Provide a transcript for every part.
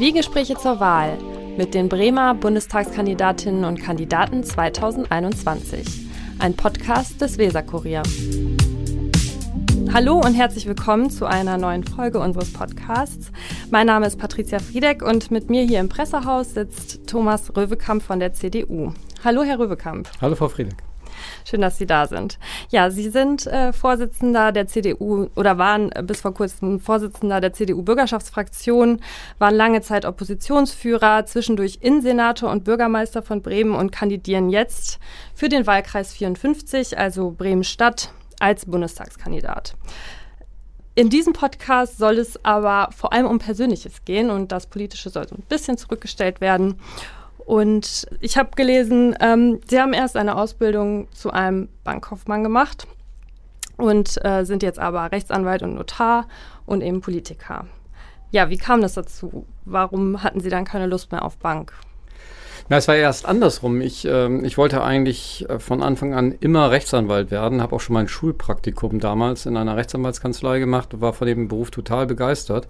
Zwiegespräche zur Wahl mit den Bremer Bundestagskandidatinnen und Kandidaten 2021. Ein Podcast des Weserkurier. Hallo und herzlich willkommen zu einer neuen Folge unseres Podcasts. Mein Name ist Patricia Friedeck und mit mir hier im Pressehaus sitzt Thomas Röwekamp von der CDU. Hallo, Herr Röwekamp. Hallo, Frau Friedeck. Schön, dass Sie da sind. Ja, Sie sind äh, Vorsitzender der CDU oder waren äh, bis vor kurzem Vorsitzender der CDU-Bürgerschaftsfraktion, waren lange Zeit Oppositionsführer, zwischendurch Innensenator und Bürgermeister von Bremen und kandidieren jetzt für den Wahlkreis 54, also Bremen-Stadt, als Bundestagskandidat. In diesem Podcast soll es aber vor allem um Persönliches gehen und das Politische soll so ein bisschen zurückgestellt werden. Und ich habe gelesen, ähm, Sie haben erst eine Ausbildung zu einem Bankkaufmann gemacht und äh, sind jetzt aber Rechtsanwalt und Notar und eben Politiker. Ja, wie kam das dazu? Warum hatten Sie dann keine Lust mehr auf Bank? Na, es war erst andersrum. Ich, äh, ich wollte eigentlich äh, von Anfang an immer Rechtsanwalt werden, habe auch schon mein Schulpraktikum damals in einer Rechtsanwaltskanzlei gemacht, war von dem Beruf total begeistert.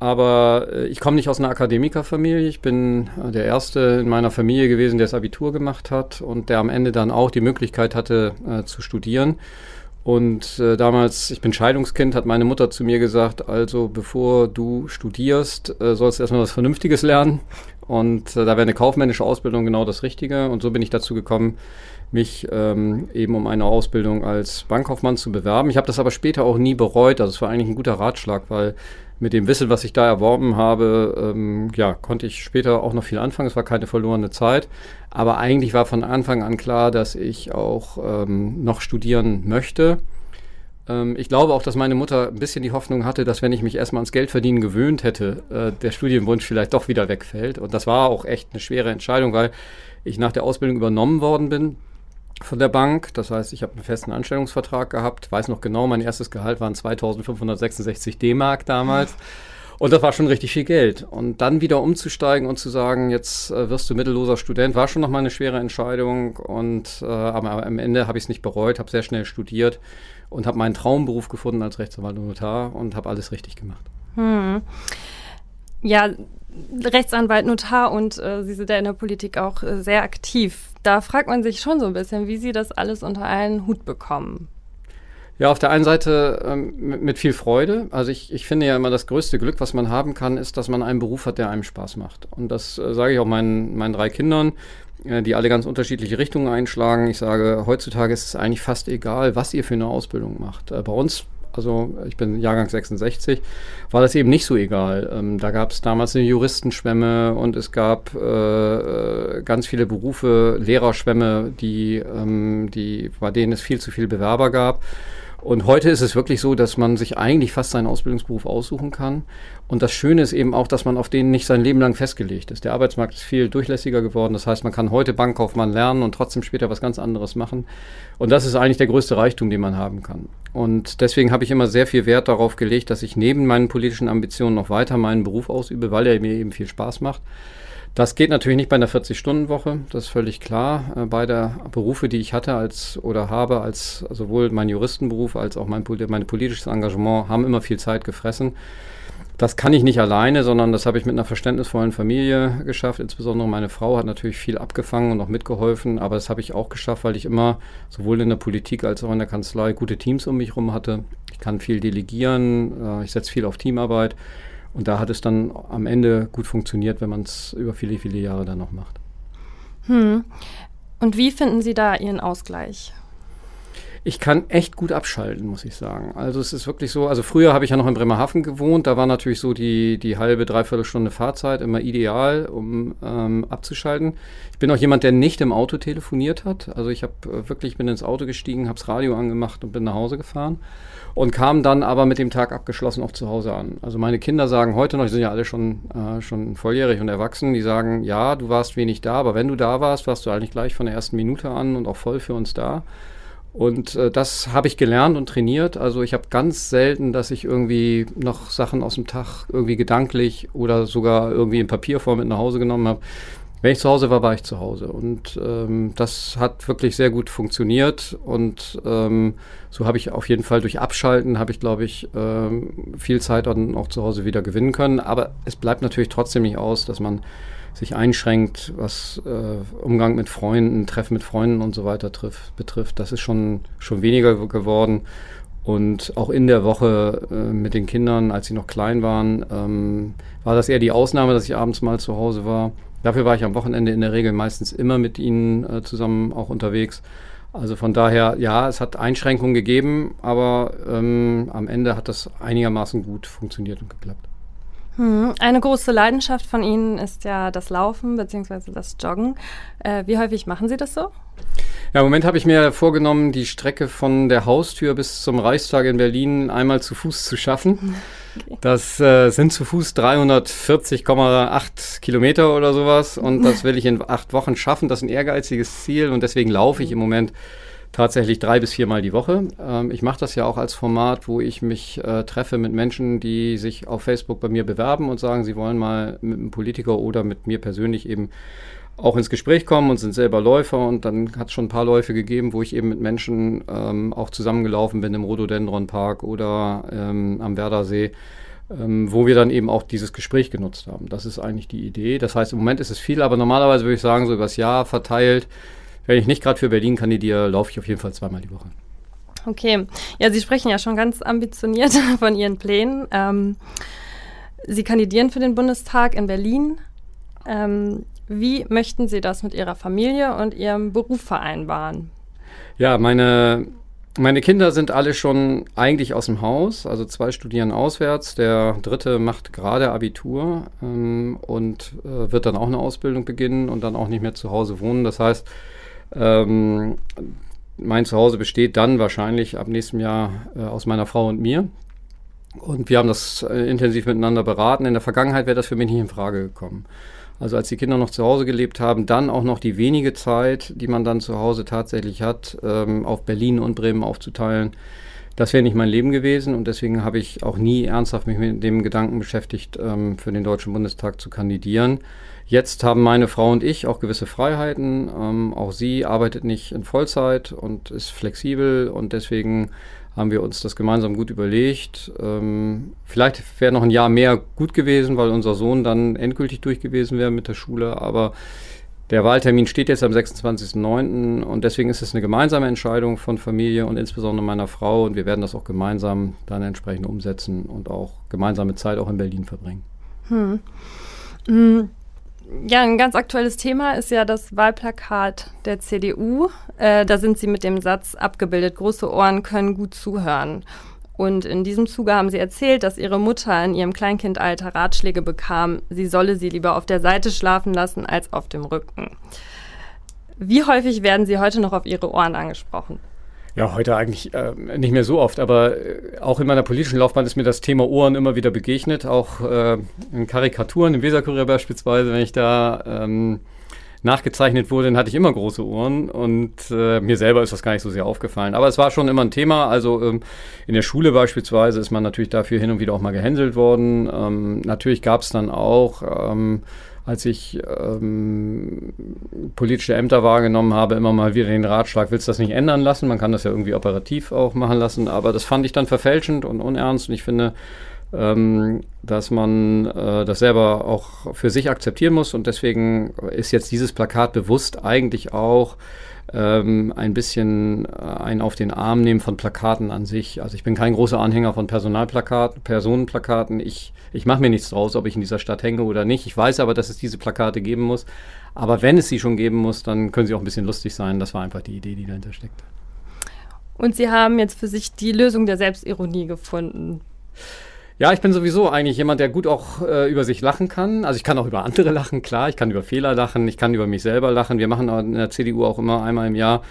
Aber äh, ich komme nicht aus einer Akademikerfamilie. Ich bin äh, der Erste in meiner Familie gewesen, der das Abitur gemacht hat und der am Ende dann auch die Möglichkeit hatte äh, zu studieren. Und äh, damals, ich bin Scheidungskind, hat meine Mutter zu mir gesagt, also bevor du studierst, äh, sollst du erstmal was Vernünftiges lernen. Und äh, da wäre eine kaufmännische Ausbildung genau das Richtige. Und so bin ich dazu gekommen, mich ähm, eben um eine Ausbildung als Bankkaufmann zu bewerben. Ich habe das aber später auch nie bereut. Also es war eigentlich ein guter Ratschlag, weil mit dem Wissen, was ich da erworben habe, ähm, ja, konnte ich später auch noch viel anfangen. Es war keine verlorene Zeit. Aber eigentlich war von Anfang an klar, dass ich auch ähm, noch studieren möchte. Ähm, ich glaube auch, dass meine Mutter ein bisschen die Hoffnung hatte, dass wenn ich mich erstmal ans Geldverdienen gewöhnt hätte, äh, der Studienwunsch vielleicht doch wieder wegfällt. Und das war auch echt eine schwere Entscheidung, weil ich nach der Ausbildung übernommen worden bin von der Bank. Das heißt, ich habe einen festen Anstellungsvertrag gehabt. Weiß noch genau, mein erstes Gehalt waren 2566 D-Mark damals. Und das war schon richtig viel Geld. Und dann wieder umzusteigen und zu sagen, jetzt äh, wirst du mittelloser Student, war schon nochmal eine schwere Entscheidung. Und äh, aber am Ende habe ich es nicht bereut, habe sehr schnell studiert und habe meinen Traumberuf gefunden als Rechtsanwalt und Notar und habe alles richtig gemacht. Hm. Ja, Rechtsanwalt, Notar und äh, Sie sind ja in der Politik auch äh, sehr aktiv da fragt man sich schon so ein bisschen, wie sie das alles unter einen Hut bekommen. Ja, auf der einen Seite ähm, mit, viel Freude. Also ich, ich finde ja immer, das größte Glück, was man haben kann, ist, dass man einen Beruf hat, der einem Spaß macht. Und das äh, sage ich auch meinen, meinen drei Kindern, äh, die alle ganz unterschiedliche Richtungen einschlagen. Ich sage, heutzutage ist es eigentlich fast egal, was ihr für eine Ausbildung macht. Äh, bei uns also ich bin Jahrgang 66, war das eben nicht so egal. Ähm, da gab es damals eine Juristenschwemme und es gab äh, äh, ganz viele Berufe, Lehrerschwemme, die, ähm, die, bei denen es viel zu viele Bewerber gab. Und heute ist es wirklich so, dass man sich eigentlich fast seinen Ausbildungsberuf aussuchen kann. Und das Schöne ist eben auch, dass man auf den nicht sein Leben lang festgelegt ist. Der Arbeitsmarkt ist viel durchlässiger geworden. Das heißt, man kann heute Bankkaufmann lernen und trotzdem später was ganz anderes machen. Und das ist eigentlich der größte Reichtum, den man haben kann. Und deswegen habe ich immer sehr viel Wert darauf gelegt, dass ich neben meinen politischen Ambitionen noch weiter meinen Beruf ausübe, weil er mir eben viel Spaß macht. Das geht natürlich nicht bei einer 40-Stunden-Woche, das ist völlig klar. Äh, beide Berufe, die ich hatte als oder habe, als sowohl mein Juristenberuf als auch mein, mein politisches Engagement, haben immer viel Zeit gefressen. Das kann ich nicht alleine, sondern das habe ich mit einer verständnisvollen Familie geschafft. Insbesondere meine Frau hat natürlich viel abgefangen und auch mitgeholfen, aber das habe ich auch geschafft, weil ich immer sowohl in der Politik als auch in der Kanzlei gute Teams um mich herum hatte. Ich kann viel delegieren, äh, ich setze viel auf Teamarbeit und da hat es dann am Ende gut funktioniert, wenn man es über viele, viele Jahre dann noch macht. Hm. Und wie finden Sie da Ihren Ausgleich? Ich kann echt gut abschalten, muss ich sagen. Also es ist wirklich so, also früher habe ich ja noch in Bremerhaven gewohnt, da war natürlich so die, die halbe, dreiviertel Stunde Fahrzeit immer ideal, um ähm, abzuschalten. Ich bin auch jemand, der nicht im Auto telefoniert hat. Also ich habe äh, wirklich, bin ins Auto gestiegen, habe das Radio angemacht und bin nach Hause gefahren und kam dann aber mit dem Tag abgeschlossen auch zu Hause an. Also meine Kinder sagen heute noch, die sind ja alle schon, äh, schon volljährig und erwachsen, die sagen, ja, du warst wenig da, aber wenn du da warst, warst du eigentlich gleich von der ersten Minute an und auch voll für uns da. Und äh, das habe ich gelernt und trainiert. Also ich habe ganz selten, dass ich irgendwie noch Sachen aus dem Tag irgendwie gedanklich oder sogar irgendwie in Papierform mit nach Hause genommen habe. wenn ich zu Hause war, war ich zu Hause. Und ähm, das hat wirklich sehr gut funktioniert. Und ähm, so habe ich auf jeden Fall durch Abschalten, habe ich, glaube ich, ähm, viel Zeit dann auch zu Hause wieder gewinnen können. Aber es bleibt natürlich trotzdem nicht aus, dass man sich einschränkt, was äh, Umgang mit Freunden, Treffen mit Freunden und so weiter trifft, betrifft. Das ist schon, schon weniger geworden. Und auch in der Woche äh, mit den Kindern, als sie noch klein waren, ähm, war das eher die Ausnahme, dass ich abends mal zu Hause war. Dafür war ich am Wochenende in der Regel meistens immer mit ihnen äh, zusammen auch unterwegs. Also von daher, ja, es hat Einschränkungen gegeben, aber ähm, am Ende hat das einigermaßen gut funktioniert und geklappt. Hm. Eine große Leidenschaft von Ihnen ist ja das Laufen bzw. das Joggen. Äh, wie häufig machen Sie das so? Ja, im Moment habe ich mir vorgenommen, die Strecke von der Haustür bis zum Reichstag in Berlin einmal zu Fuß zu schaffen. Okay. Das äh, sind zu Fuß 340,8 Kilometer oder sowas und das will ich in acht Wochen schaffen. Das ist ein ehrgeiziges Ziel und deswegen laufe ich im Moment tatsächlich drei bis viermal die Woche. Ähm, ich mache das ja auch als Format, wo ich mich äh, treffe mit Menschen, die sich auf Facebook bei mir bewerben und sagen, sie wollen mal mit einem Politiker oder mit mir persönlich eben auch ins Gespräch kommen und sind selber Läufer. Und dann hat es schon ein paar Läufe gegeben, wo ich eben mit Menschen ähm, auch zusammengelaufen bin im Rhododendron Park oder ähm, am Werdersee. Ähm, wo wir dann eben auch dieses Gespräch genutzt haben. Das ist eigentlich die Idee. Das heißt, im Moment ist es viel, aber normalerweise würde ich sagen, so übers Jahr verteilt wenn ich nicht gerade für Berlin kandidiere, laufe ich auf jeden Fall zweimal die Woche. Okay, ja, Sie sprechen ja schon ganz ambitioniert von Ihren Plänen. Ähm, Sie kandidieren für den Bundestag in Berlin. Ähm, wie möchten Sie das mit Ihrer Familie und Ihrem Beruf vereinbaren? Ja, meine, meine Kinder sind alle schon eigentlich aus dem Haus. Also zwei studieren auswärts, der dritte macht gerade Abitur ähm, und äh, wird dann auch eine Ausbildung beginnen und dann auch nicht mehr zu Hause wohnen. Das heißt, ähm, mein Zuhause besteht dann wahrscheinlich ab nächstem Jahr äh, aus meiner Frau und mir. Und wir haben das äh, intensiv miteinander beraten. In der Vergangenheit wäre das für mich nicht in Frage gekommen. Also als die Kinder noch zu Hause gelebt haben, dann auch noch die wenige Zeit, die man dann zu Hause tatsächlich hat, ähm, auf Berlin und Bremen aufzuteilen. Das wäre nicht mein Leben gewesen und deswegen habe ich auch nie ernsthaft mich mit dem Gedanken beschäftigt, ähm, für den Deutschen Bundestag zu kandidieren. Jetzt haben meine Frau und ich auch gewisse Freiheiten. Ähm, auch sie arbeitet nicht in Vollzeit und ist flexibel und deswegen haben wir uns das gemeinsam gut überlegt. Ähm, vielleicht wäre noch ein Jahr mehr gut gewesen, weil unser Sohn dann endgültig durch gewesen wäre mit der Schule. Aber der Wahltermin steht jetzt am 26.09. und deswegen ist es eine gemeinsame Entscheidung von Familie und insbesondere meiner Frau und wir werden das auch gemeinsam dann entsprechend umsetzen und auch gemeinsame Zeit auch in Berlin verbringen. Hm. hm. Ja, ein ganz aktuelles Thema ist ja das Wahlplakat der CDU. Äh, da sind Sie mit dem Satz abgebildet, große Ohren können gut zuhören. Und in diesem Zuge haben Sie erzählt, dass Ihre Mutter in ihrem Kleinkindalter Ratschläge bekam, sie solle sie lieber auf der Seite schlafen lassen als auf dem Rücken. Wie häufig werden Sie heute noch auf Ihre Ohren angesprochen? Ja, heute eigentlich äh, nicht mehr so oft, aber äh, auch in meiner politischen Laufbahn ist mir das Thema Ohren immer wieder begegnet, auch äh, in Karikaturen, im Weserkurier beispielsweise, wenn ich da ähm, nachgezeichnet wurde, dann hatte ich immer große Ohren und äh, mir selber ist das gar nicht so sehr aufgefallen. Aber es war schon immer ein Thema. Also ähm, in der Schule beispielsweise ist man natürlich dafür hin und wieder auch mal gehänselt worden. Ähm, natürlich gab es dann auch ähm, als ich ähm, politische Ämter wahrgenommen habe, immer mal wieder den Ratschlag, willst du das nicht ändern lassen? Man kann das ja irgendwie operativ auch machen lassen, aber das fand ich dann verfälschend und unernst und ich finde, ähm, dass man äh, das selber auch für sich akzeptieren muss und deswegen ist jetzt dieses Plakat bewusst eigentlich auch ähm, ein bisschen äh, ein auf den Arm nehmen von Plakaten an sich. Also ich bin kein großer Anhänger von Personalplakaten, Personenplakaten. Ich, ich mache mir nichts draus, ob ich in dieser Stadt hänge oder nicht. Ich weiß aber, dass es diese Plakate geben muss. Aber wenn es sie schon geben muss, dann können sie auch ein bisschen lustig sein. Das war einfach die Idee, die dahinter steckt. Und Sie haben jetzt für sich die Lösung der Selbstironie gefunden. Ja, ich bin sowieso eigentlich jemand, der gut auch äh, über sich lachen kann. Also ich kann auch über andere lachen, klar. Ich kann über Fehler lachen, ich kann über mich selber lachen. Wir machen in der CDU auch immer einmal im Jahr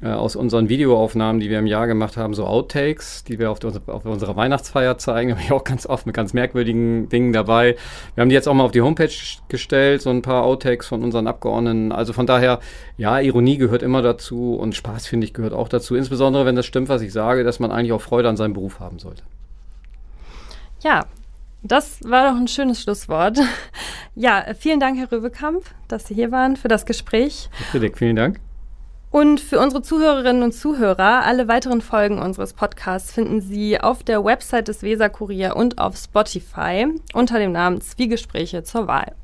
äh, aus unseren Videoaufnahmen, die wir im Jahr gemacht haben, so Outtakes, die wir auf, der, auf unserer Weihnachtsfeier zeigen. Da habe ich auch ganz oft mit ganz merkwürdigen Dingen dabei. Wir haben die jetzt auch mal auf die Homepage gestellt, so ein paar Outtakes von unseren Abgeordneten. Also von daher, ja, Ironie gehört immer dazu und Spaß, finde ich, gehört auch dazu. Insbesondere, wenn das stimmt, was ich sage, dass man eigentlich auch Freude an seinem Beruf haben sollte. Ja, das war doch ein schönes Schlusswort. Ja, vielen Dank, Herr Röwekamp, dass Sie hier waren für das Gespräch. Friedrich, vielen Dank. Und für unsere Zuhörerinnen und Zuhörer, alle weiteren Folgen unseres Podcasts finden Sie auf der Website des Weser Kurier und auf Spotify unter dem Namen Zwiegespräche zur Wahl.